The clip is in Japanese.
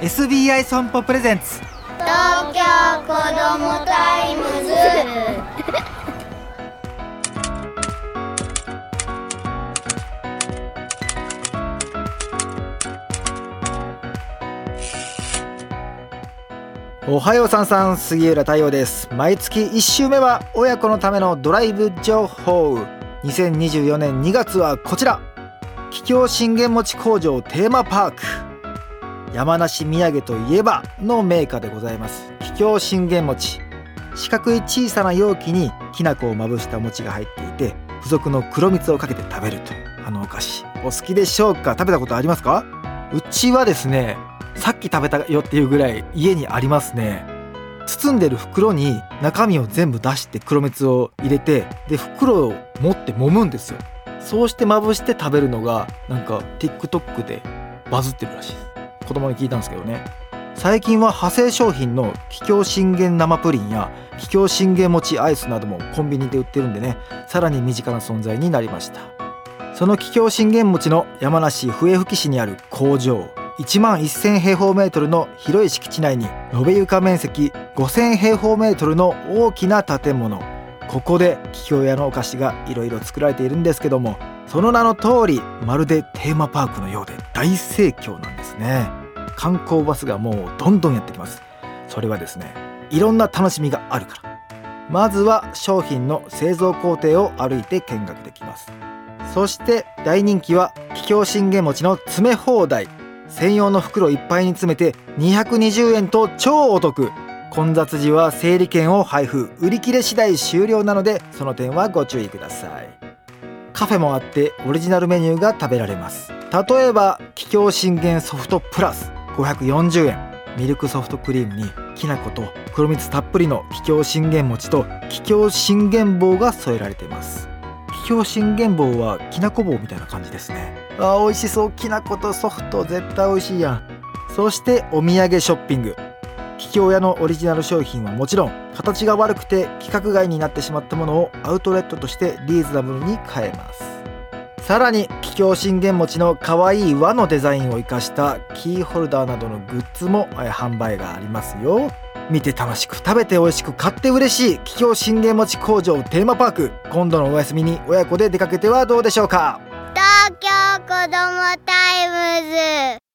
SBI 損保 presents。東京子どもタイムズ。おはようさんさん杉浦太陽です。毎月1週目は親子のためのドライブ情報。2024年2月はこちら。桔梗信玄餅工場テーマパーク山梨土産といえばの名家でございます。桔梗信玄餅。四角い小さな容器にきな粉をまぶした餅が入っていて付属の黒蜜をかけて食べると。いうあのお菓子。お好きでしょうか？食べたことありますか？うちはですねさっき食べたよっていうぐらい家にありますね。包んでる袋に中身を全部出して黒蜜を入れてで袋を持って揉むんですよ。そうしてまぶして食べるのがなんか TikTok でバズってるらしいです。子供に聞いたんですけどね。最近は派生商品の桔梗信玄生プリンや桔梗信玄餅アイスなどもコンビニで売ってるんでねさらに身近な存在になりました。その桔梗信玄餅の山梨笛吹市にある工場1万1000平方メートルの広い敷地内に延べ床面積5000平方メートルの大きな建物。ここで桔梗屋のお菓子がいろいろ作られているんですけどもその名の通りまるでテーマパークのようで大盛況なんですね。観光バスがもうどんどんやってきます。それはですねいろんな楽しみがあるから。まずは商品の製造工程を歩いて見学できます。そして大人気は桔梗信玄餅の詰め放題。専用の袋いっぱいに詰めて220円と超お得。混雑時は整理券を配布。売り切れ次第終了なのでその点はご注意ください。カフェもあってオリジナルメニューが食べられます。例えば桔梗信玄ソフトプラス。540円。ミルクソフトクリームにきな粉と黒蜜たっぷりの桔梗信玄餅と桔梗信玄棒が添えられています。桔梗信玄棒はきなこ棒みたいな感じですね。あー美味しそう。きな粉とソフト絶対美味しいやん。そしてお土産ショッピング。桔梗屋のオリジナル商品はもちろん形が悪くて規格外になってしまったものをアウトレットとしてリーズナブルに買えます。さらに桔梗信玄餅の可愛い和のデザインを生かしたキーホルダーなどのグッズも販売がありますよ。見て楽しく食べて美味しく買って嬉しい桔梗信玄餅工場テーマパーク。今度のお休みに親子で出かけてはどうでしょうか？東京こどもタイムズ。